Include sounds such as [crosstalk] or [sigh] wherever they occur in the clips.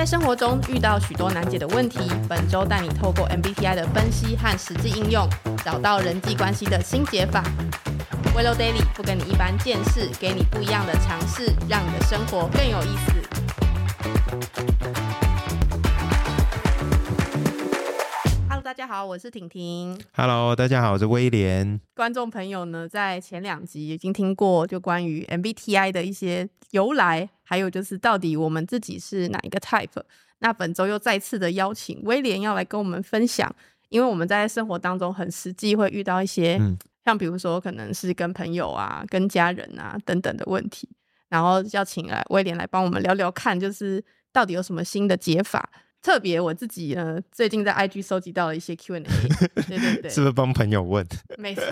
在生活中遇到许多难解的问题，本周带你透过 MBTI 的分析和实际应用，找到人际关系的新解法。Willow Daily 不跟你一般见识，给你不一样的尝试，让你的生活更有意思。家好，我是婷婷。Hello，大家好，我是威廉。观众朋友呢，在前两集已经听过就关于 MBTI 的一些由来，还有就是到底我们自己是哪一个 type。那本周又再次的邀请威廉要来跟我们分享，因为我们在生活当中很实际会遇到一些，嗯像比如说可能是跟朋友啊、跟家人啊等等的问题，然后要请来威廉来帮我们聊聊看，就是到底有什么新的解法。特别我自己呢，最近在 IG 收集到了一些 Q&A，[laughs] 对对对，是不是帮朋友问？[laughs] 没错，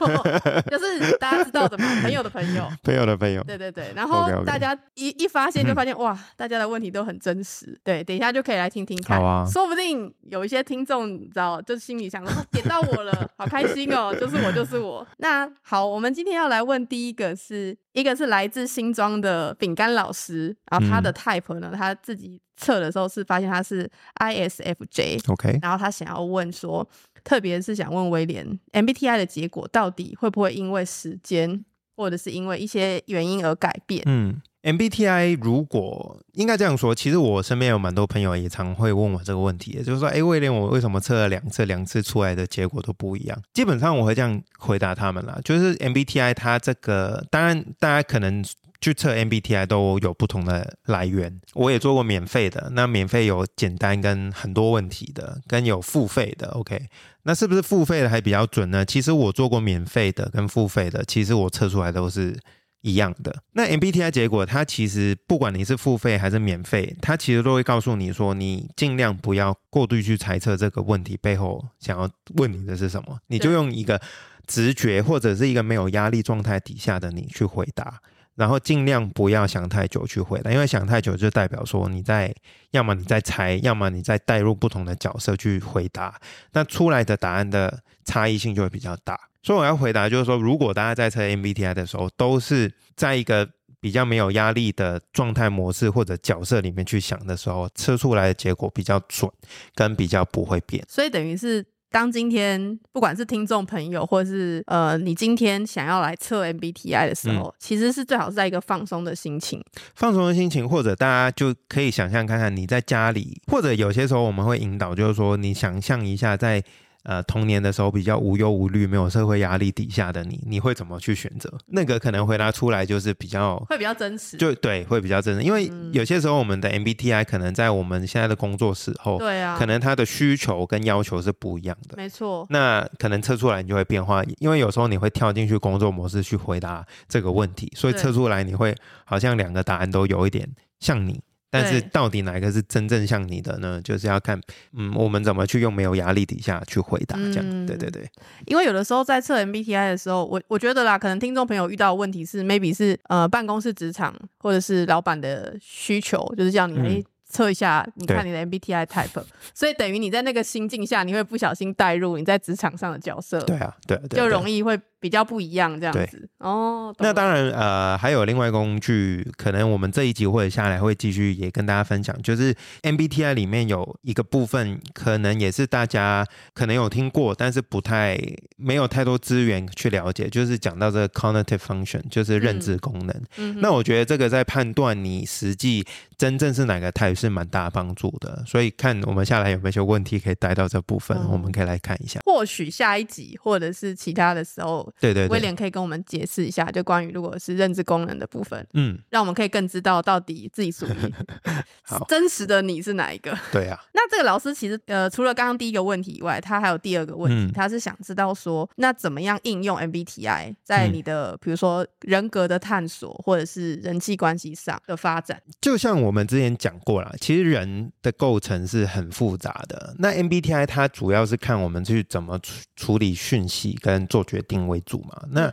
就是大家知道的嘛，朋友的朋友。[laughs] 朋友的朋友，对对对，然后大家一一发现就发现、哇，大家的问题都很真实。对，等一下就可以来听听看，说不定有一些听众你知道，就心里想说、哦点到我了，好开心哦，就是我就是我。那好，我们今天要来问第一个是一个是来自新庄的饼干老师，然后他的嗯 type 呢，他自己测的时候是发现他是 ISFJ，OK，然后他想要问说，特别是想问威廉 MBTI 的结果到底会不会因为时间或者是因为一些原因而改变？嗯，MBTI 如果应该这样说，其实我身边有蛮多朋友也常会问我这个问题，就是说，哎，威廉，我为什么测了两次，两次出来的结果都不一样？基本上我会这样回答他们啦，就是 MBTI 它这个，当然大家可能。去测 MBTI 都有不同的来源，我也做过免费的，那免费有简单跟很多问题的，跟有付费的，OK，那是不是付费的还比较准呢？其实我做过免费的跟付费的，其实我测出来都是一样的。那 MBTI 结果，它其实不管你是付费还是免费，它其实都会告诉你说，你尽量不要过度去猜测这个问题背后想要问你的是什么，你就用一个直觉或者是一个没有压力状态底下的你去回答。然后尽量不要想太久去回答，因为想太久就代表说你在，要么你在猜，要么你在带入不同的角色去回答，那出来的答案的差异性就会比较大。所以我要回答就是说，如果大家在测 MBTI 的时候，都是在一个比较没有压力的状态模式或者角色里面去想的时候，测出来的结果比较准，跟比较不会变。所以等于是。当今天不管是听众朋友，或是呃你今天想要来测 MBTI 的时候，其实是最好是在一个放松的心情。放松的心情，或者大家就可以想象看看你在家里，或者有些时候我们会引导，就是说你想象一下在。呃，童年的时候比较无忧无虑、没有社会压力底下的你，你会怎么去选择？那个可能回答出来就是比较会比较真实。就对，会比较真实，因为嗯有些时候我们的 MBTI 可能在我们现在的工作时候，对啊，可能它的需求跟要求是不一样的。没错。那可能测出来你就会变化，因为有时候你会跳进去工作模式去回答这个问题，所以测出来你会好像两个答案都有一点像你，但是到底哪一个是真正像你的呢？就是要看，嗯，我们怎么去用没有压力底下去回答，这样，嗯对对对，因为有的时候在测 MBTI 的时候，我我觉得啦，可能听众朋友遇到的问题是，maybe 是呃办公室职场或者是老板的需求，就是叫你嗯哎测一下，你看你的 MBTI type，所以等于你在那个心境下，你会不小心带入你在职场上的角色，对啊，对啊对啊，就对啊。容易会比较不一样这样子。哦，那当然，呃，还有另外一个工具，可能我们这一集或者下来会继续也跟大家分享，就是 MBTI 里面有一个部分，可能也是大家可能有听过，但是不太没有太多资源去了解，就是讲到这个 cognitive function，就是认知功能。嗯哼那我觉得这个在判断你实际真正是哪个 type 是蛮大帮助的，所以看我们下来有没有一些问题可以带到这部分，哦我们可以来看一下。或许下一集或者是其他的时候，对对对，威廉可以跟我们解释一下，就关于如果是认知功能的部分，嗯，让我们可以更知道到底自己属于 [laughs] 好真实的你是哪一个。对啊，[laughs] 那这个老师其实呃，除了刚刚第一个问题以外，他还有第二个问题，嗯他是想知道说，那怎么样应用 MBTI 在嗯你的、比如说人格的探索，或者是人际关系上的发展？就像我们之前讲过了，其实人的构成是很复杂的。那 MBTI 它主要是看我们去怎么处处理讯息跟做决定为主嘛。那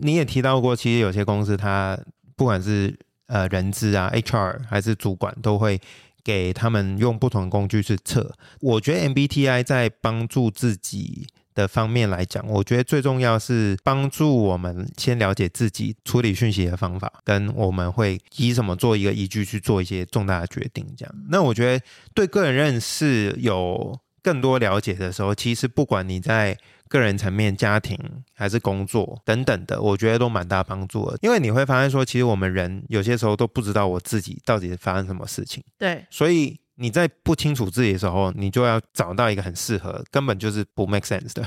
你也提到过，其实有些公司它不管是呃人资啊、HR 还是主管，都会给他们用不同的工具去测。我觉得 MBTI 在帮助自己的方面来讲，我觉得最重要是帮助我们先了解自己处理讯息的方法，跟我们会以什么做一个依据去做一些重大的决定。这样，那我觉得对个人认识有更多了解的时候，其实不管你在个人层面、家庭还是工作等等的，我觉得都蛮大帮助的。因为你会发现说，其实我们人有些时候都不知道我自己到底发生什么事情，对，所以。你在不清楚自己的时候，你就要找到一个很适合，根本就是不 make sense 的。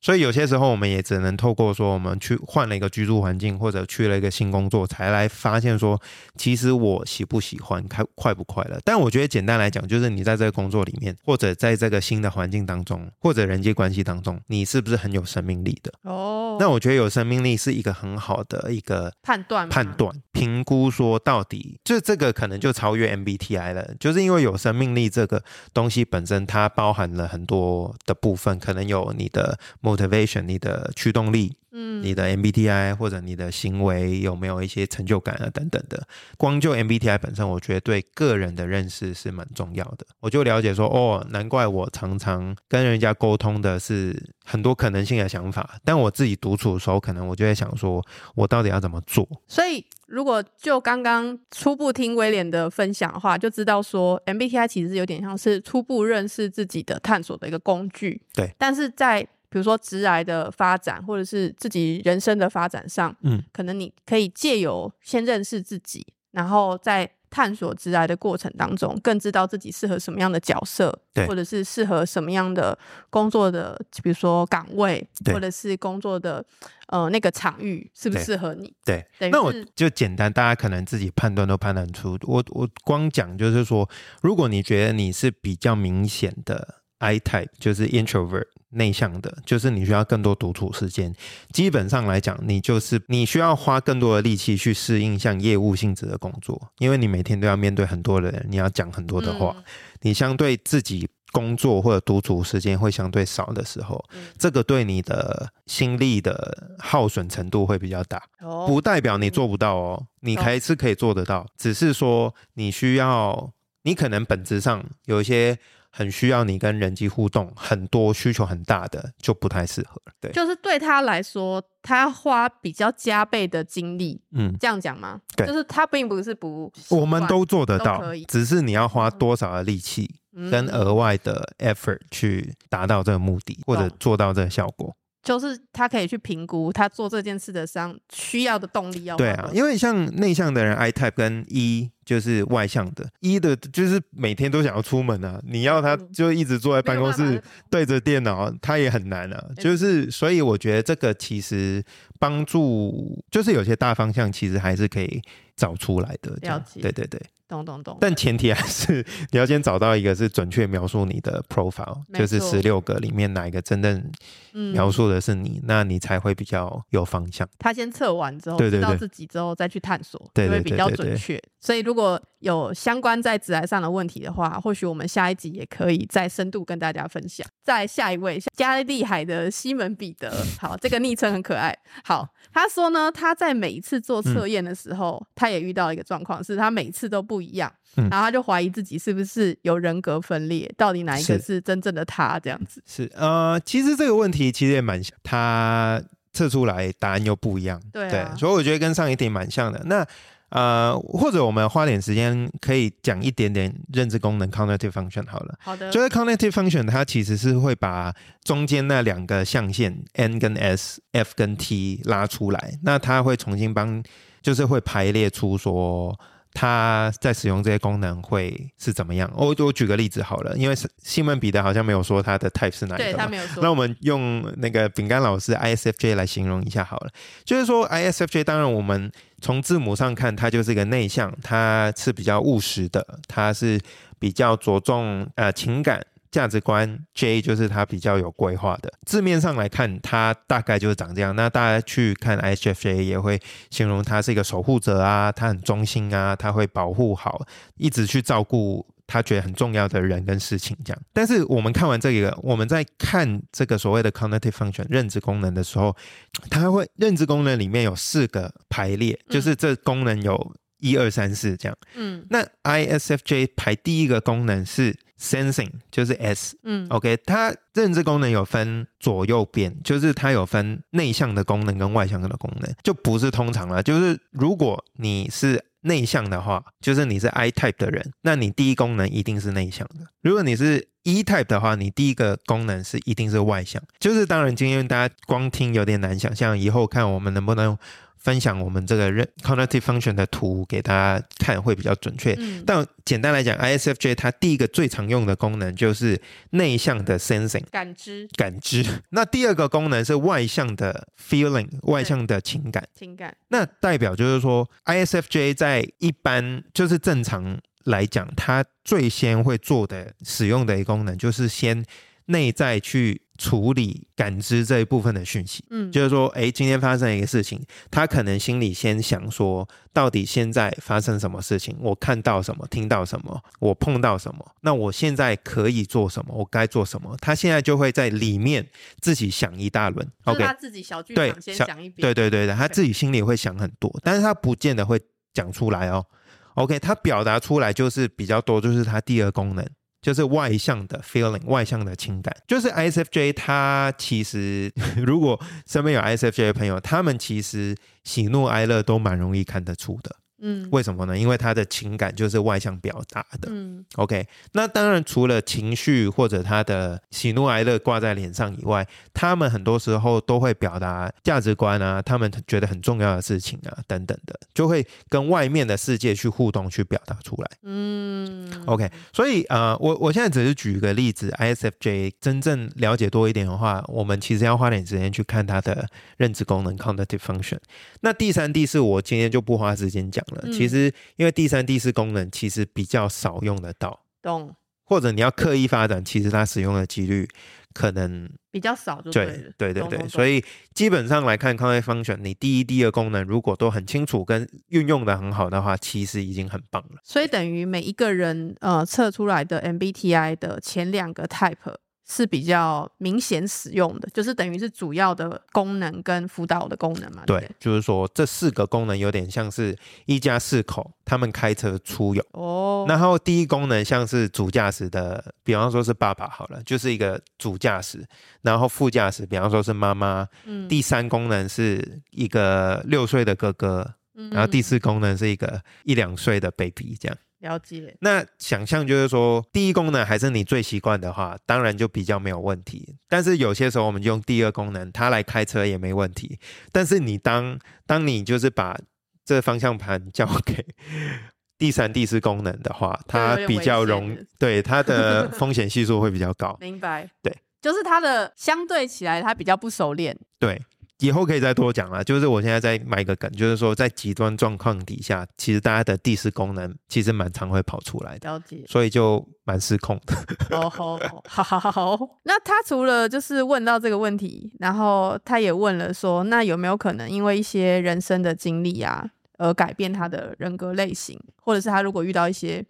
所以有些时候，我们也只能透过说，我们去换了一个居住环境，或者去了一个新工作，才来发现说，其实我喜不喜欢，开快不快乐。但我觉得简单来讲，就是你在这个工作里面，或者在这个新的环境当中，或者人际关系当中，你是不是很有生命力的？哦，那我觉得有生命力是一个很好的一个判断判断评估，说到底，就这个可能就超越 MBTI 了，就是因为有生命力这个东西本身，它包含了很多的部分，可能有你的。motivation，你的驱动力，嗯，你的 MBTI 或者你的行为有没有一些成就感啊等等的。光就 MBTI 本身，我觉得对个人的认识是蛮重要的。我就了解说，哦，难怪我常常跟人家沟通的是很多可能性的想法，但我自己独处的时候，可能我就在想说，我到底要怎么做？所以，如果就刚刚初步听威廉的分享的话，就知道说 MBTI 其实有点像是初步认识自己的探索的一个工具。对，但是在比如说，直癌的发展，或者是自己人生的发展上，嗯，可能你可以借由先认识自己，然后在探索直癌的过程当中，更知道自己适合什么样的角色，或者是适合什么样的工作的，比如说岗位，或者是工作的呃那个场域，适不适合你？对，那我就简单，大家可能自己判断都判断出。我我光讲就是说，如果你觉得你是比较明显的 I type，就是 introvert。内向的，就是你需要更多独处时间。基本上来讲，你就是你需要花更多的力气去适应像业务性质的工作，因为你每天都要面对很多的人，你要讲很多的话。你相对自己工作或者独处时间会相对少的时候，这个对你的心力的耗损程度会比较大。不代表你做不到哦，你还是可以做得到，只是说你需要，你可能本质上有一些。很需要你跟人机互动，很多需求很大的就不太适合。对，就是对他来说，他花比较加倍的精力。嗯，这样讲吗？对，就是他并不是不，我们都做得到，只是你要花多少的力气跟额外的 effort 去达到这个目的，或者做到这个效果。就是他可以去评估他做这件事的上需要的动力要。对啊，因为像内向的人，I type 跟 E。就是外向的，一的就是每天都想要出门啊，你要他就一直坐在办公室对着电脑，他也很难啊。就是所以我觉得这个其实帮助，就是有些大方向其实还是可以找出来的。了解，对对对。懂懂懂，但前提还是你要先找到一个是准确描述你的 profile，就是十六个里面哪一个真正描述的是你，那你才会比较有方向。他先测完之后，知道自己之后再去探索，会比较准确。所以如果有相关在职癌上的问题的话，或许我们下一集也可以再深度跟大家分享。在下一位，加利海的西门彼得，好，这个昵称很可爱。好，他说呢，他在每一次做测验的时候，他也遇到一个状况，是他每次都不一样，然后他就怀疑自己是不是有人格分裂，到底哪一个是真正的他？这样子是呃，其实这个问题其实也蛮他测出来答案又不一样，对，所以我觉得跟上一题蛮像的。那呃，或者我们花点时间可以讲一点点认知功能 （cognitive function） 好了。好的。就是 cognitive function，它其实是会把中间那两个象限 N 跟 S、F 跟 T 拉出来，那它会重新帮，就是会排列出说。他在使用这些功能会是怎么样？我我举个例子好了，因为西门彼得好像没有说他的 type 是哪一个，对他没有说。那我们用那个饼干老师 ISFJ 来形容一下好了，就是说 ISFJ，当然我们从字母上看，它就是一个内向，它是比较务实的，它是比较着重呃情感。价值观 J 就是他比较有规划的，字面上来看，他大概就是长这样。那大家去看 ISFJ 也会形容他是一个守护者啊，他很忠心啊，他会保护好，一直去照顾他觉得很重要的人跟事情这样。但是我们看完这个，我们在看这个所谓的 cognitive function 认知功能的时候，它会认知功能里面有四个排列，就是这功能有。一二三四这样。嗯那 ISFJ 排第一个功能是 sensing，就是 S。嗯 OK，它认知功能有分左右边，就是它有分内向的功能跟外向的功能，就不是通常了。就是如果你是内向的话，就是你是 I type 的人，那你第一功能一定是内向的。如果你是 E type 的话，你第一个功能是一定是外向。就是当然，今天大家光听有点难想象，以后看我们能不能分享我们这个认 cognitive function 的图给大家看，会比较准确。嗯但简单来讲，ISFJ 它第一个最常用的功能就是内向的 sensing 感知感知，那第二个功能是外向的 feeling 外向的情感。情感，那代表就是说，ISFJ 在一般就是正常来讲，它最先会做的使用的一个功能就是先内在去处理感知这一部分的讯息。嗯就是说，哎，今天发生了一个事情，他可能心里先想说，到底现在发生什么事情？我看到什么，听到什么，我碰到什么？那我现在可以做什么？我该做什么？他现在就会在里面自己想一大轮。就是 OK，他自己小剧对场先小想一遍，对对对的，他自己心里会想很多，但是他不见得会讲出来哦。OK，他表达出来就是比较多，就是他第二功能，就是外向的 feeling，外向的情感。就是 ISFJ，他其实 [laughs] 如果身边有 ISFJ 的朋友，他们其实喜怒哀乐都蛮容易看得出的。嗯为什么呢？因为他的情感就是外向表达的。嗯 OK，那当然除了情绪或者他的喜怒哀乐挂在脸上以外，他们很多时候都会表达价值观啊，他们觉得很重要的事情啊等等的，就会跟外面的世界去互动，去表达出来。嗯 OK，所以呃，我我现在只是举一个例子，ISFJ 真正了解多一点的话，我们其实要花点时间去看他的认知功能 （cognitive function）。那第三、第四，我今天就不花时间讲了。嗯其实因为第三、第四功能其实比较少用得到。懂或者你要刻意发展，其实它使用的几率可能比较少就对对了，对对对，懂懂所以基本上来看 c o n function，你第一、第二功能如果都很清楚跟运用的很好的话，其实已经很棒了。所以等于每一个人呃测出来的 MBTI 的前两个 type 是比较明显使用的，就是等于是主要的功能跟辅导的功能嘛。对对，，就是说这四个功能有点像是一家四口他们开车出游。哦，然后第一功能像是主驾驶的，比方说是爸爸好了，就是一个主驾驶，然后副驾驶，比方说是妈妈。嗯第三功能是一个六岁的哥哥，然后第嗯四功能是一个一两岁的 baby 这样。了解，那想象就是说，第一功能还是你最习惯的话，当然就比较没有问题。但是有些时候我们就用第二功能，它来开车也没问题。但是你当当你就是把这方向盘交给第三、第四功能的话，它比较容对它的 [laughs] 风险系数会比较高。明白，对，就是它的相对起来，它比较不熟练，对，以后可以再多讲了。就是我现在在买一个梗，就是说在极端状况底下，其实大家的第四功能其实蛮常会跑出来的，了解。所以就蛮失控的。哦吼，好好好。那他除了就是问到这个问题，然后他也问了说，那有没有可能因为一些人生的经历啊，而改变他的人格类型，或者是他如果遇到一些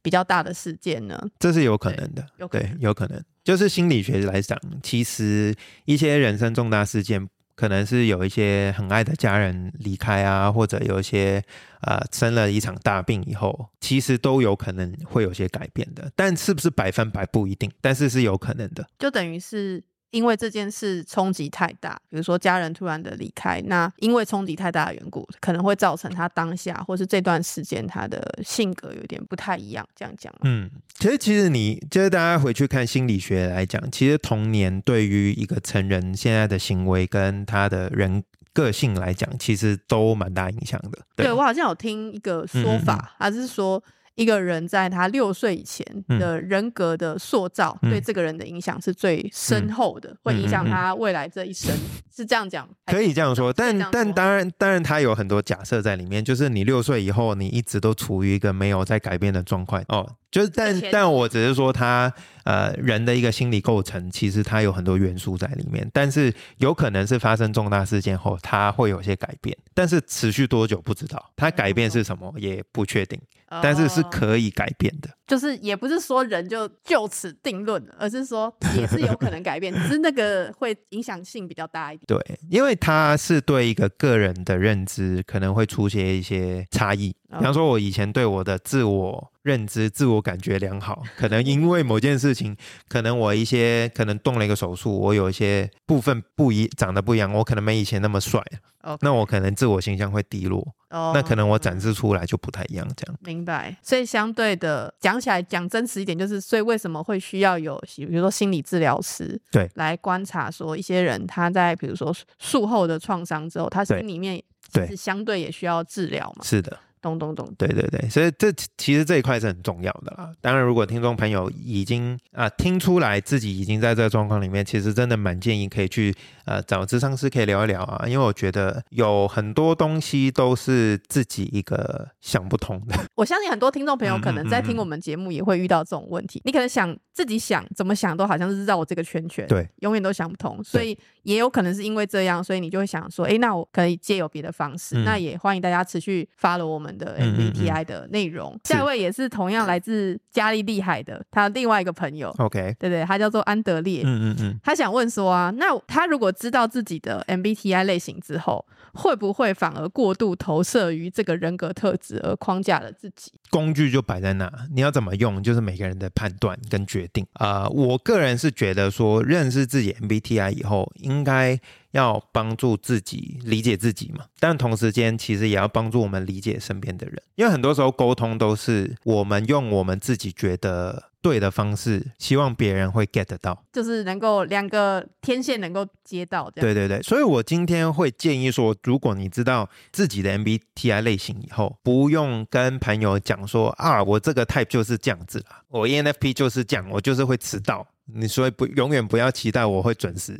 比较大的事件呢？这是有可能的，对有可能，有可能。就是心理学来讲，其实一些人生重大事件，可能是有一些很爱的家人离开啊，或者有一些呃生了一场大病以后，其实都有可能会有些改变的。但是不是百分百不一定，但是是有可能的。就等于是因为这件事冲击太大，比如说家人突然的离开，那因为冲击太大的缘故，可能会造成他当下或是这段时间他的性格有点不太一样，这样讲？嗯，其实其实你就是大家回去看心理学来讲，其实童年对于一个成人现在的行为跟他的人个性来讲，其实都蛮大影响的。对我好像有听一个说嗯嗯法，他是说一个人在他六岁以前嗯。的人格的塑造，嗯。对这个人的影响是最深厚的，会影响他未来这一生，是这样讲？可以这样说，但但当然当然，它有很多假设在里面，就是你六岁以后，你一直都处于一个没有在改变的状况哦。就是但但我只是说他呃人的一个心理构成，其实他有很多元素在里面，但是有可能是发生重大事件后，他会有些改变，但是持续多久不知道，他改变是什么也不确定，但是是哦可以改变的。就是也不是说人就就此定论，而是说也是有可能改变，只是那个会影响性比较大一点。对，因为他是对一个个人的认知可能会出现一些差异。哦比方说，我以前对我的自我认知、自我感觉良好，[laughs] 可能因为某件事情，可能我一些可能动了一个手术，我有一些部分不一长得不一样，我可能没以前那么帅，哦，那我可能自我形象会低落，哦那可能我展示出来就不太一样。这样，明白，所以相对的讲起来，讲真实一点，就是所以为什么会需要有，比如说心理治疗师，对。来观察说一些人他在比如说术后的创伤之后，他心里面对。是相对也需要治疗嘛，是的。咚咚咚，对对对，所以这其实这一块是很重要的啦。当然，如果听众朋友已经啊、听出来自己已经在这个状况里面，其实真的蛮建议可以去呃找智商师可以聊一聊啊，因为我觉得有很多东西都是自己一个想不通的。[laughs] 我相信很多听众朋友可能在听我们节目也会遇到这种问题，你可能想自己想怎么想都好像是绕我这个圈圈，对，永远都想不通，所以也有可能是因为这样，所以你就会想说，诶，那我可以借由别的方式，嗯。那也欢迎大家持续 follow 我们的 MBTI 的内容。是。下一位也是同样来自加利利海的，他另外一个朋友，OK，对对，他叫做安德烈。嗯嗯嗯，他想问说啊，那他如果知道自己的 MBTI 类型之后，会不会反而过度投射于这个人格特质而框架了自己？工具就摆在那，你要怎么用，就是每个人的判断跟决定。啊、我个人是觉得说，认识自己 MBTI 以后，应该要帮助自己理解自己嘛，但同时间其实也要帮助我们理解身边的人，因为很多时候沟通都是我们用我们自己觉得对的方式，希望别人会 get 到。就是能够两个天线能够接到。对对对，所以我今天会建议说，如果你知道自己的 MBTI 类型以后，不用跟朋友讲说啊，我这个 type 就是这样子啦，我 E ENFP 就是这样，我就是会迟到。你所以不永远不要期待我会准时。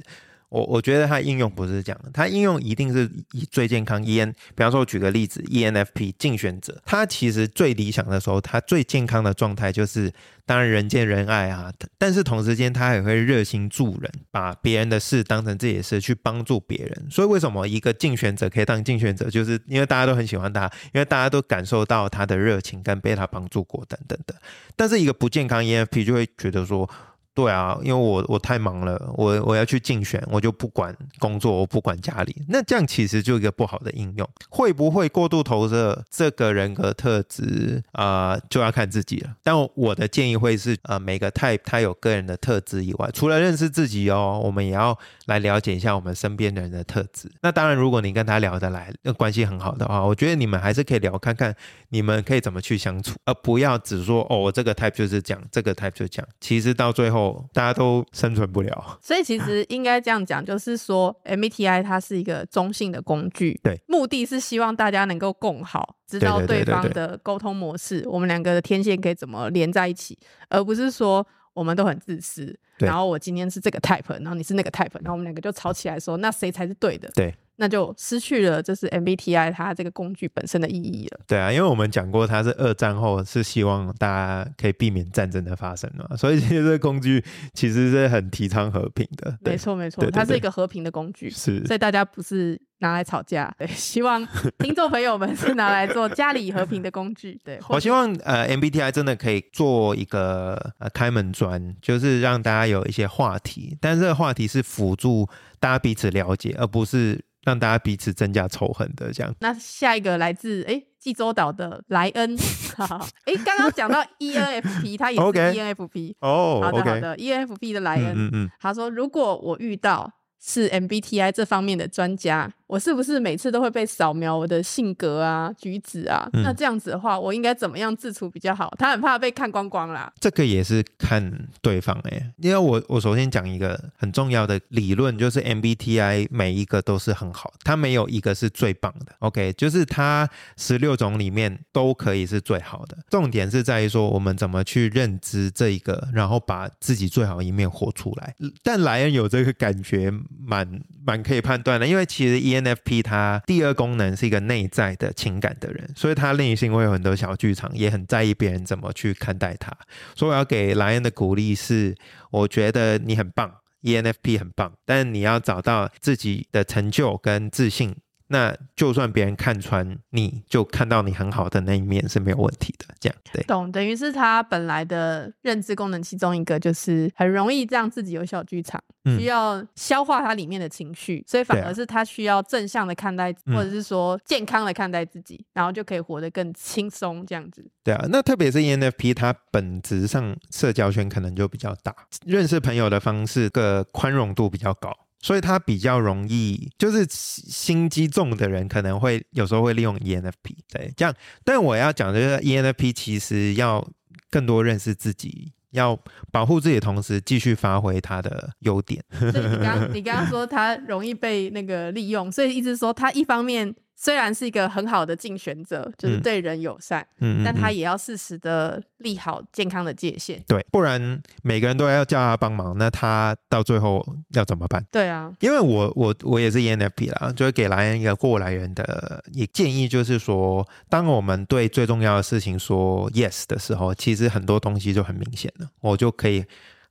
我我觉得它应用不是这样的，它应用一定是以最健康 EN，比方说我举个例子，ENFP 竞选者，他其实最理想的时候，他最健康的状态就是，当然人见人爱啊，但是同时间他也会热心助人，把别人的事当成自己的事去帮助别人。所以为什么一个竞选者可以当竞选者，就是因为大家都很喜欢他，因为大家都感受到他的热情跟被他帮助过等等的。但是一个不健康 ENFP 就会觉得说。对啊，因为我我太忙了，我我要去竞选，我就不管工作，我不管家里，那这样其实就一个不好的应用。会不会过度投射这个人格特质啊、就要看自己了。但我的建议会是，呃，每个 type 它有个人的特质以外，除了认识自己哦，我们也要来了解一下我们身边的人的特质。那当然，如果你跟他聊得来，那关系很好的话，我觉得你们还是可以聊看看，你们可以怎么去相处，而不要只说哦，我这个 type 就是这样，这个 type 就这样。其实到最后后，大家都生存不了。所以其实应该这样讲，就是说 MBTI 它是一个中性的工具，对，目的是希望大家能够共好，知道对方的沟通模式，我们两个的天线可以怎么连在一起，而不是说我们都很自私，然后我今天是这个 type，然后你是那个 type，然后我们两个就吵起来说，那谁才是对的？对。那就失去了就是 MBTI 它这个工具本身的意义了。对啊，因为我们讲过，它是二战后是希望大家可以避免战争的发生嘛，所以其实这个工具其实是很提倡和平的。对没，错没错，对对对它是一个和平的工具。是所以大家不是拿来吵架，对，希望听众朋友们是拿来做家里和平的工具，对。我希望呃 MBTI 真的可以做一个呃开门砖，就是让大家有一些话题，但是这个话题是辅助大家彼此了解，而不是让大家彼此增加仇恨的这样。那下一个来自哎济州岛的莱恩，[laughs] 哎，刚刚讲到 [laughs] ENFP，他也是 ENFP。哦好的好的，ENFP 的莱嗯恩，嗯嗯，他说如果我遇到是 MBTI 这方面的专家，我是不是每次都会被扫描我的性格啊、举止啊？嗯那这样子的话，我应该怎么样自处比较好？他很怕被看光光啦。这个也是看对方哎、因为我我首先讲一个很重要的理论，就是 MBTI 每一个都是很好的，它没有一个是最棒的。OK，就是它十六种里面都可以是最好的。重点是在于说我们怎么去认知这一个，然后把自己最好一面活出来。但莱恩有这个感觉蛮蛮可以判断的，因为其实 ENFP 它第二功能是一个内在的情感的人，所以他内心会有很多小剧场，也很在意别人怎么去看待他。所以我要给莱恩的鼓励是，我觉得你很棒，ENFP 很棒，但你要找到自己的成就跟自信。那就算别人看穿，你就看到你很好的那一面是没有问题的。这样对，懂，等于是他本来的认知功能其中一个，就是很容易让自己有小剧场，需要消化它里面的情绪，所以反而是他需要正向的看待，或者是说健康的看待自己，然后就可以活得更轻松。这样子，对啊。那特别是 ENFP，它本质上社交圈可能就比较大，认识朋友的方式个宽容度比较高。所以他比较容易，就是心机重的人可能会有时候会利用 ENFP，对，这样。但我要讲的就是 ENFP 其实要更多认识自己，要保护自己的同时，继续发挥他的优点。所以你刚你刚刚说他容易被那个利用，所以意思说他一方面。虽然是一个很好的竞选者，就是对人友善，嗯，但他也要适时的立好健康的界限，对，不然每个人都要叫他帮忙，那他到最后要怎么办？对啊，因为我我我也是 ENFP 啦，就是给莱恩一个过来人的也建议，就是说，当我们对最重要的事情说 yes 的时候，其实很多东西就很明显了，我就可以。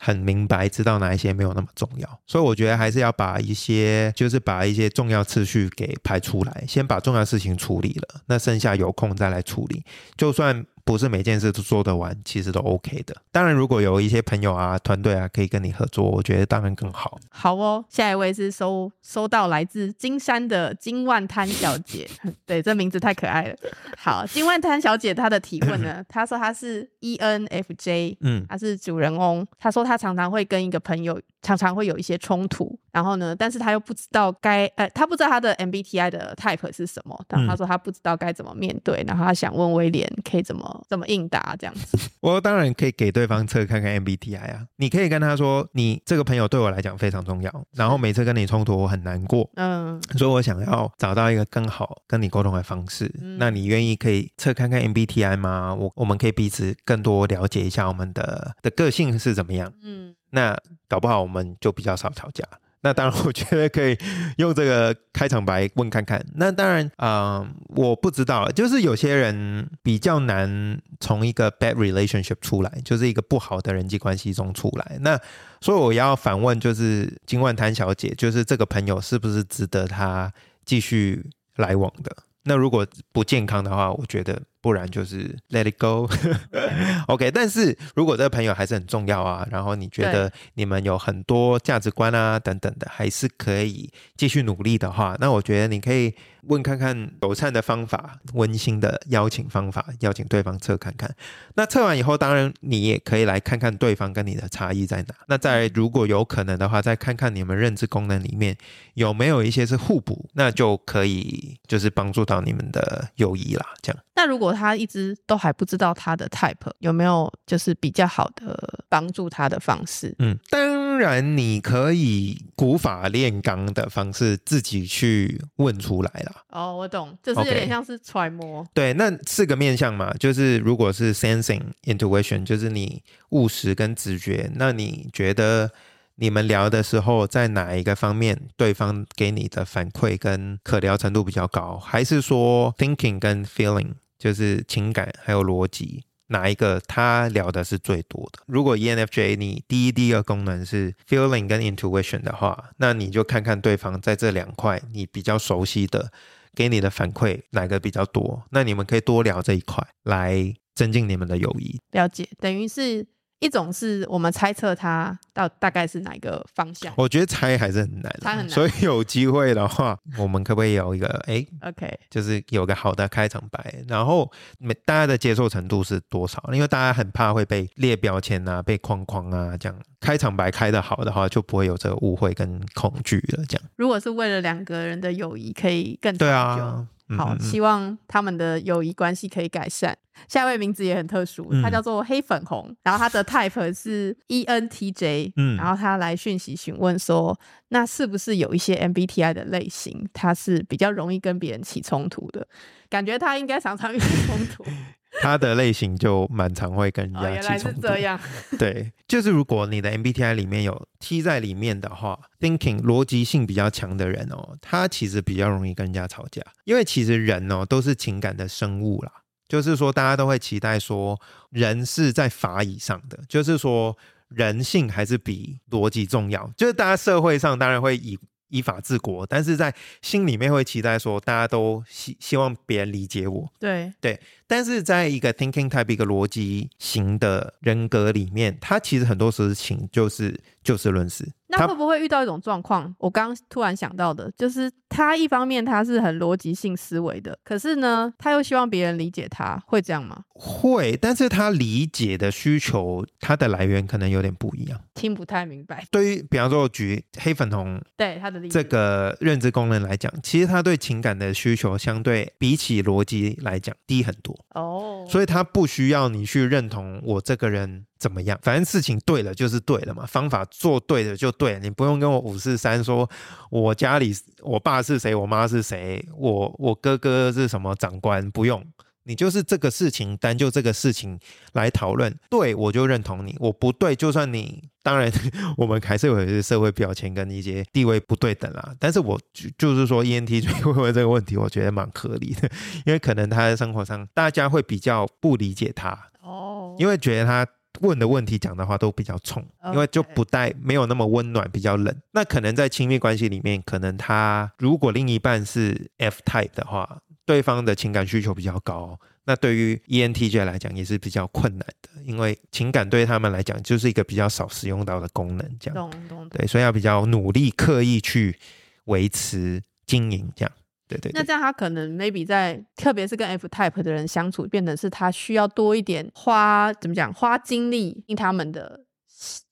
很明白，知道哪一些没有那么重要，所以我觉得还是要把一些，就是把一些重要次序给排出来，先把重要事情处理了，那剩下有空再来处理，就算。不是每件事都做得完，其实都 OK 的。当然，如果有一些朋友啊、团队啊可以跟你合作，我觉得当然更好。好哦，下一位是收收到来自金山的金万滩小姐，[laughs] 对，这名字太可爱了。好，金万滩小姐她的提问呢，[laughs] 她说她是 ENFJ，嗯，她是主人翁。她说她常常会跟一个朋友。常常会有一些冲突，然后呢，但是他又不知道该，呃，他不知道他的 MBTI 的 type 是什么，然后他说他不知道该怎么面对，然后他想问威廉可以怎么怎么应答这样子。[laughs] 我当然可以给对方测看看 MBTI 啊，你可以跟他说，你这个朋友对我来讲非常重要，然后每次跟你冲突我很难过，嗯，所以我想要找到一个更好跟你沟通的方式，那你愿意可以测看看 MBTI 吗？我我们可以彼此更多了解一下我们的的个性是怎么样，嗯。那搞不好我们就比较少吵架。那当然，我觉得可以用这个开场白问看看。那当然，嗯，我不知道，就是有些人比较难从一个 bad relationship 出来，就是一个不好的人际关系中出来。那所以我要反问，就是金万滩小姐，就是这个朋友是不是值得他继续来往的？那如果不健康的话，我觉得。不然就是 let it go，OK。[laughs] 但是如果这个朋友还是很重要啊，然后你觉得你们有很多价值观啊等等的，还是可以继续努力的话，那我觉得你可以问看看友善的方法，温馨的邀请方法，邀请对方测看看。那测完以后，当然你也可以来看看对方跟你的差异在哪。那再如果有可能的话，再看看你们认知功能里面有没有一些是互补，那就可以就是帮助到你们的友谊啦。这样。那如果他一直都还不知道他的 type 有没有就是比较好的帮助他的方式？嗯，当然你可以古法炼钢的方式自己去问出来了。哦，我懂，就是有点像是揣摩。对，那四个面相嘛，就是如果是 sensing intuition，就是你务实跟直觉，那你觉得？你们聊的时候，在哪一个方面，对方给你的反馈跟可聊程度比较高？还是说 thinking 跟 feeling，就是情感还有逻辑，哪一个他聊的是最多的？如果 ENFJ 你第一、第二功能是 feeling 跟 intuition 的话，那你就看看对方在这两块你比较熟悉的，给你的反馈哪个比较多？那你们可以多聊这一块，来增进你们的友谊。了解，等于是。一种是我们猜测它到大概是哪个方向，我觉得猜还是很难，猜很难。所以有机会的话，我们可不可以有一个哎，OK，就是有个好的开场白，然后每大家的接受程度是多少？因为大家很怕会被列标签啊，被框框啊，这样开场白开的好的话，就不会有这个误会跟恐惧了。这样，如果是为了两个人的友谊可以更对啊。好，希望他们的友谊关系可以改善。下一位名字也很特殊，他叫做黑粉红，然后他的 [laughs] type 是 ENTJ，嗯，然后他来讯息询问说，那是不是有一些 MBTI 的类型，他是比较容易跟别人起冲突的？感觉他应该常常遇冲突。[laughs] 他的类型就蛮常会跟人哦，家起冲突。是这样。[laughs] 对，就是如果你的 MBTI 里面有 T 在里面的话，thinking 逻辑性比较强的人哦，他其实比较容易跟人家吵架，因为其实人哦都是情感的生物啦。就是说，大家都会期待说，人是在法以上的，就是说，人性还是比逻辑重要。就是大家社会上当然会以依法治国，但是在心里面会期待说，大家都希希望别人理解我，对对，但是在一个 thinking type 一个逻辑型的人格里面，他其实很多事情就是就事论事。那会不会遇到一种状况？我刚突然想到的，就是他一方面他是很逻辑性思维的，可是呢，他又希望别人理解他，会这样吗？会，但是他理解的需求，他的来源可能有点不一样。听不太明白。对于比方说我举黑粉红对他的例子，这个认知功能来讲，其实他对情感的需求相对比起逻辑来讲低很多。哦，所以他不需要你去认同我这个人怎么样，反正事情对了就是对了嘛，方法做对了就对了，你不用跟我五四三说我家里我爸是谁，我妈是谁，我我哥哥是什么长官，不用。你就是这个事情，单就这个事情来讨论，对我就认同你，我不对，就算你当然 [laughs] 我们还是有一些社会标签跟一些地位不对等啦。但是我就就是说，ENTJ 会问这个问题，我觉得蛮合理的，因为可能他在生活上大家会比较不理解他，哦，因为觉得他问的问题讲的话都比较冲，因为就不带没有那么温暖，比较冷。那可能在亲密关系里面，可能他如果另一半是 F type 的话，对方的情感需求比较高。那对于 E ENTJ 来讲也是比较困难的，因为情感对他们来讲就是一个比较少使用到的功能，这样懂懂懂。对，所以要比较努力刻意去维持经营，这样对对对。那这样他可能 maybe 在，特别是跟 F type 的人相处，变成是他需要多一点花怎么讲，花精力听他们的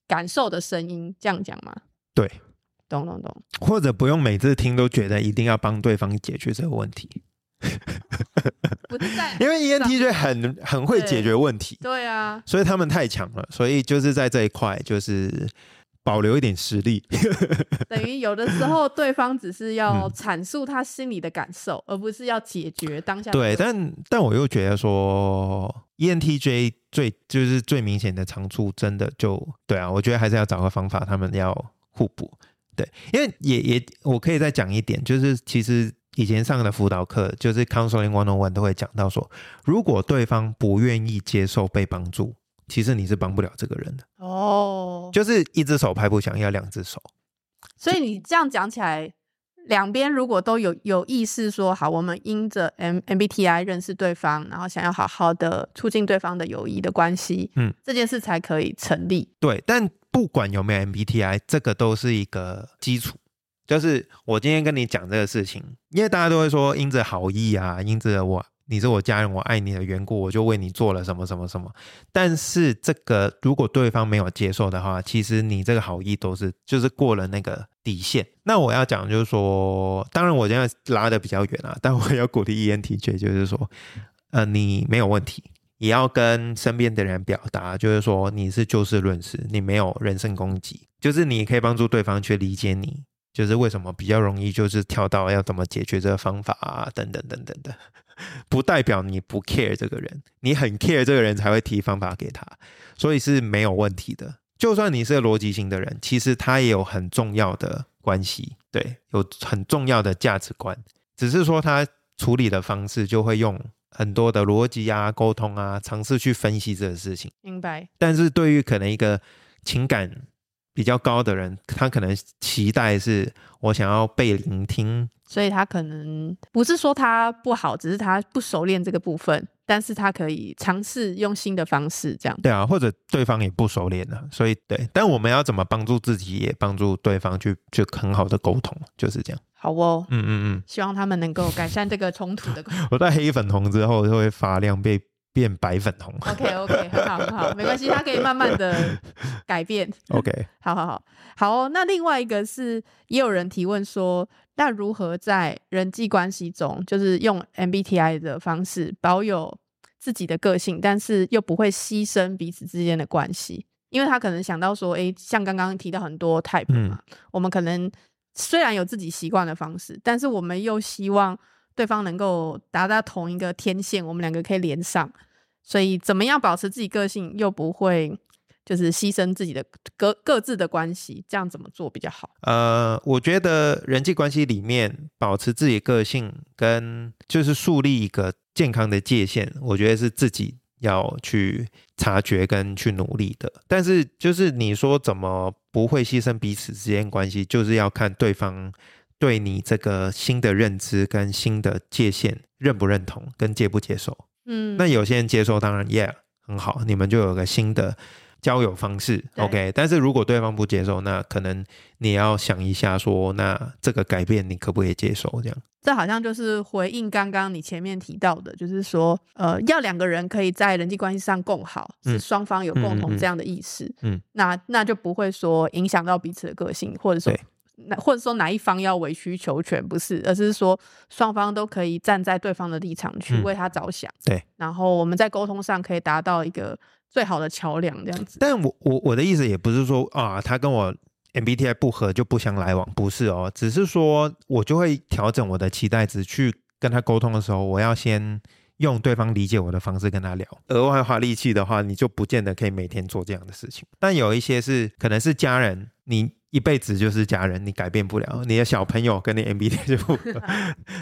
感受的声音，这样讲吗？对，懂懂懂。或者不用每次听都觉得一定要帮对方解决这个问题，[laughs] 不是在。因为 E ENTJ 很很会解决问题，对。啊，所以他们太强了，所以就是在这一块就是保留一点实力。[laughs] 等于有的时候对方只是要 [laughs] 嗯。阐述他心里的感受，而不是要解决当下的对，但但我又觉得说 E ENTJ 最就是最明显的长处，真的就对啊，我觉得还是要找个方法，他们要互补。对，因为也也我可以再讲一点，就是其实以前上的辅导课，就是 counseling one on one 都会讲到说，如果对方不愿意接受被帮助，其实你是帮不了这个人的，哦。就是一只手拍不响，要两只手。所以你这样讲起来，两边如果都有有意识说好，我们因着 M MBTI 认识对方，然后想要好好的促进对方的友谊的关系，嗯，这件事才可以成立。对，但不管有没有 MBTI，这个都是一个基础。就是我今天跟你讲这个事情，因为大家都会说因着好意啊，因着我你是我家人，我爱你的缘故，我就为你做了什么什么什么。但是这个如果对方没有接受的话，其实你这个好意都是就是过了那个底线。那我要讲就是说，当然我现在拉的比较远啊，但我要鼓励 ENTJ，就是说，呃，你没有问题。也要跟身边的人表达，就是说你是就事论事，你没有人身攻击，就是你可以帮助对方去理解你，就是为什么比较容易就是跳到要怎么解决这个方法啊，等等等等的，[laughs] 不代表你不 care 这个人，你很 care 这个人才会提方法给他，所以是没有问题的。就算你是个逻辑型的人，其实他也有很重要的关系，对，有很重要的价值观，只是说他处理的方式就会用很多的逻辑啊、沟通啊，尝试去分析这个事情。明白？但是对于可能一个情感比较高的人，他可能期待是我想要被聆听，所以他可能不是说他不好，只是他不熟练这个部分，但是他可以尝试用新的方式这样。对啊，或者对方也不熟练了，所以对，但我们要怎么帮助自己，也帮助对方去去很好的沟通，就是这样。好哦，嗯嗯嗯，希望他们能够改善这个冲突的。[laughs] 我在黑粉红之后就会发亮，被变白粉红。OK OK，很好很好，没关系，他可以慢慢的改变。OK，[laughs] 好好好好哦、那另外一个是，也有人提问说，那如何在人际关系中，就是用 MBTI 的方式保有自己的个性，但是又不会牺牲彼此之间的关系？因为他可能想到说，诶，像刚刚提到很多 type 嘛，我们可能虽然有自己习惯的方式，但是我们又希望对方能够达到同一个天线，我们两个可以连上。所以怎么样保持自己个性，又不会就是牺牲自己的各各自的关系，这样怎么做比较好？呃，我觉得人际关系里面保持自己个性跟就是树立一个健康的界限，我觉得是自己要去察觉跟去努力的。但是就是你说怎么不会牺牲彼此之间关系，就是要看对方对你这个新的认知跟新的界限认不认同跟接不接受。嗯，那有些人接受，当然 yeah 很好，你们就有个新的交友方式，OK。但是如果对方不接受，那可能你要想一下说，那这个改变你可不可以接受？这样，这好像就是回应刚刚你前面提到的，就是说，呃，要两个人可以在人际关系上共好，是嗯双方有共同这样的意识，嗯，那那就不会说影响到彼此的个性，或者说。那或者说哪一方要委曲求全，不是，而是说双方都可以站在对方的立场去嗯为他着想，对，然后我们在沟通上可以达到一个最好的桥梁，这样子。但我我我的意思也不是说啊，他跟我 MBTI 不合就不相来往，不是哦，只是说我就会调整我的期待值，去跟他沟通的时候，我要先用对方理解我的方式跟他聊。额外花力气的话，你就不见得可以每天做这样的事情。但有一些是可能是家人，你一辈子就是家人，你改变不了。你的小朋友跟你 MBTI [laughs] 就不合，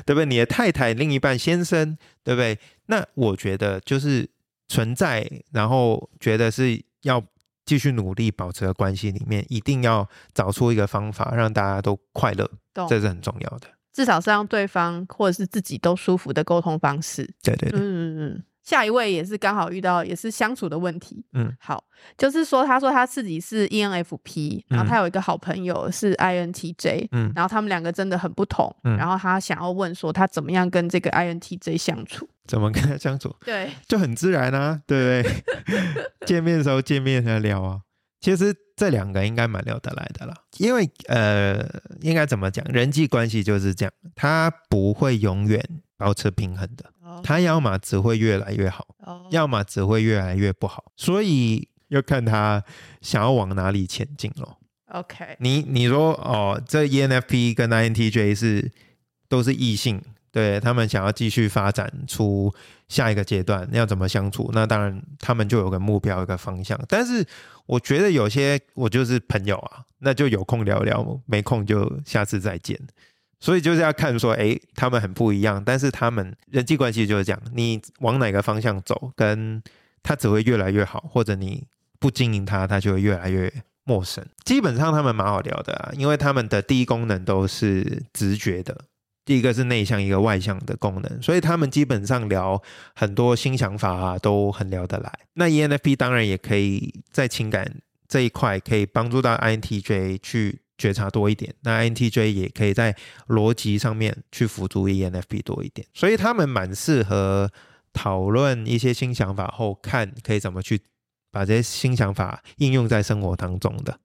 对不对？你的太太、另一半、先生，对不对？那我觉得就是存在，然后觉得是要继续努力保持的关系里面，一定要找出一个方法，让大家都快乐，懂这是很重要的。至少是让对方或者是自己都舒服的沟通方式。对对对，嗯嗯嗯。下一位也是刚好遇到也是相处的问题。嗯，好，就是说他说他自己是 E ENFP，然后他有一个好朋友是 INTJ，嗯然后他们两个真的很不同，嗯然后他想要问说他怎么样跟这个 INTJ 相处？怎么跟他相处对，就很自然啊，对不对？[laughs] 见面的时候见面来聊啊。其实这两个应该蛮聊得来的啦，因为呃，应该怎么讲，人际关系就是这样，他不会永远保持平衡的，哦它要么只会越来越好，哦要么只会越来越不好，所以要看他想要往哪里前进咯。OK，你你说哦，这 ENFP 跟 INTJ 是都是异性，对他们想要继续发展出下一个阶段，要怎么相处？那当然他们就有个目标，一个方向。但是我觉得有些我就是朋友啊，那就有空聊聊，没空就下次再见。所以就是要看说，诶，他们很不一样，但是他们人际关系就是这样，你往哪个方向走，跟他只会越来越好，或者你不经营它，它就会越来越陌生。基本上他们蛮好聊的啊，因为他们的第一功能都是直觉的，第一个是内向，一个外向的功能，所以他们基本上聊很多新想法啊，都很聊得来。那 ENFP 当然也可以在情感这一块可以帮助到 INTJ 去觉察多一点，那 INTJ 也可以在逻辑上面去辅助 ENFP 多一点，所以他们蛮适合讨论一些新想法后，看可以怎么去把这些新想法应用在生活当中的。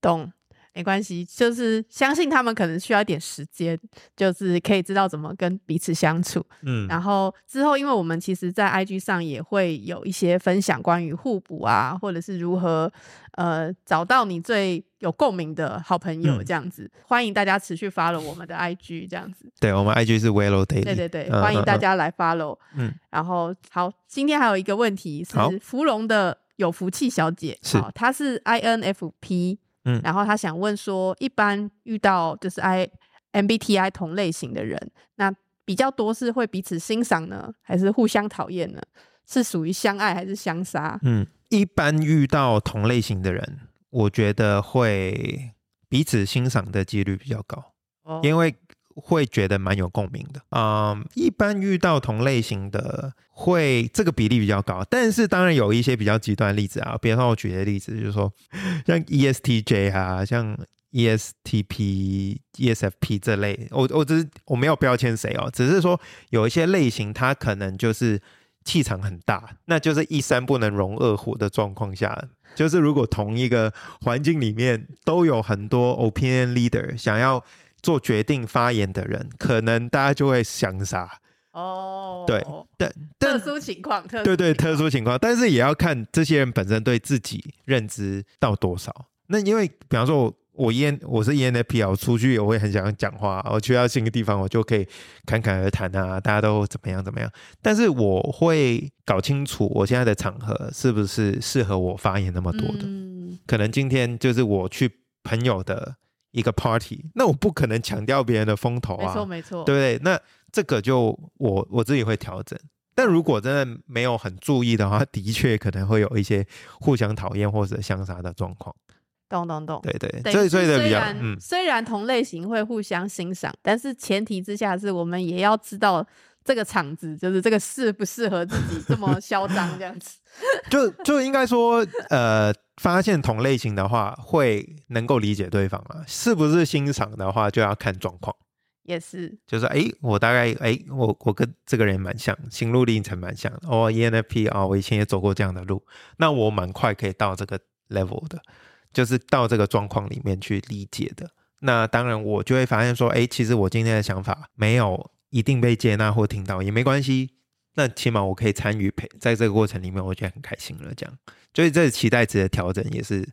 懂。没关系，就是相信他们可能需要一点时间，就是可以知道怎么跟彼此相处。嗯然后之后，因为我们其实，在 IG 上也会有一些分享关于互补啊，或者是如何呃找到你最有共鸣的好朋友嗯这样子。欢迎大家持续 follow 我们的 IG 这样子。对，我们 IG 是 Wello Daily。对对对，嗯欢迎大。嗯家来 follow。嗯，然后好，今天还有一个问题是好芙蓉的有福气小姐，是好，她是 INFP，嗯然后他想问说，一般遇到就是 I MBTI 同类型的人，那比较多是会彼此欣赏呢，还是互相讨厌呢？是属于相爱还是相杀？嗯，一般遇到同类型的人，我觉得会彼此欣赏的几率比较高，哦因为会觉得蛮有共鸣的。嗯，一般遇到同类型的会这个比例比较高，但是当然有一些比较极端例子啊，比方说我举的例子就是说，[laughs] 像 ESTJ 啊，像 ESTP、ESFP 这类，我我只是我没有标签谁哦，只是说有一些类型，它可能就是气场很大，那就是一山不能容二虎的状况下，就是如果同一个环境里面都有很多 opinion leader 想要做决定发言的人，可能大家就会想啥。哦，对但特殊情况，特殊对对，特殊情况，但是也要看这些人本身对自己认知到多少。那因为比方说我我 E 我是 ENFP 啊，我出去我会很想讲话，我去到新的地方，我就可以侃侃而谈啊，大家都怎么样怎么样。但是我会搞清楚我现在的场合是不是适合我发言那么多的。嗯，可能今天就是我去朋友的一个 party，那我不可能强调别人的风头啊没错啊，没错，对不对？那这个就我我自己会调整。但如果真的没有很注意的话，的确可能会有一些互相讨厌或者相杀的状况。懂懂懂。对对，所以所以的比较嗯，虽然同类型会互相欣赏，但是前提之下是我们也要知道这个场子，就是这个适不适合自己这么嚣张这样子。[laughs] 就就应该说，呃，发现同类型的话，会能够理解对方啊，是不是欣赏的话，就要看状况。也是，就是哎，诶我大概哎，我我跟这个人蛮像，心路历程蛮像的。哦，ENFP 啊、我以前也走过这样的路，那我蛮快可以到这个 level 的，就是到这个状况里面去理解的。那当然，我就会发现说，哎，其实我今天的想法没有一定被接纳或听到，也没关系。那起码我可以参与陪，在这个过程里面，我觉得很开心了。这样，所以这期待值的调整也是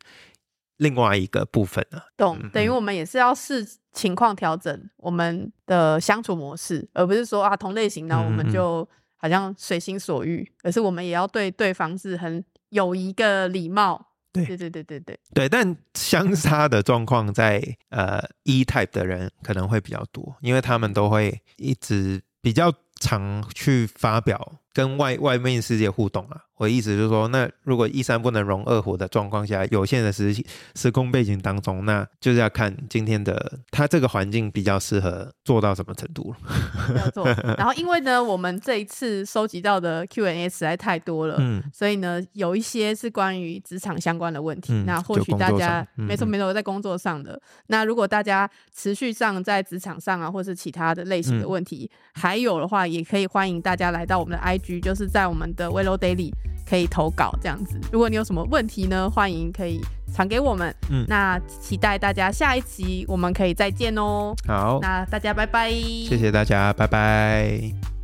另外一个部分啊。懂嗯，等于我们也是要视情况调整我们的相处模式，而不是说啊同类型呢，我们就好像随心所欲，而是我们也要对对方是很有一个礼貌。对对对对对对，对，但相差的状况在呃 E type 的人可能会比较多，因为他们都会一直比较常去发表跟外外面世界互动啊。我的意思就是说，那如果一山不能容二虎的状况下，有限的时时空背景当中，那就是要看今天的它这个环境比较适合做到什么程度了。没有错。然后因为呢，我们这一次收集到的 Q&A 实在太多了，嗯，所以呢，有一些是关于职场相关的问题。嗯那或许大家没错没错，在工作上的。那如果大家持续上在职场上啊，或是其他的类型的嗯问题，还有的话，也可以欢迎大家来到我们的 IG，就是在我们的 w e l o Daily 可以投稿这样子。如果你有什么问题呢，欢迎可以传给我们。嗯那期待大家下一集我们可以再见哦。好，那大家拜拜，谢谢大家，拜拜。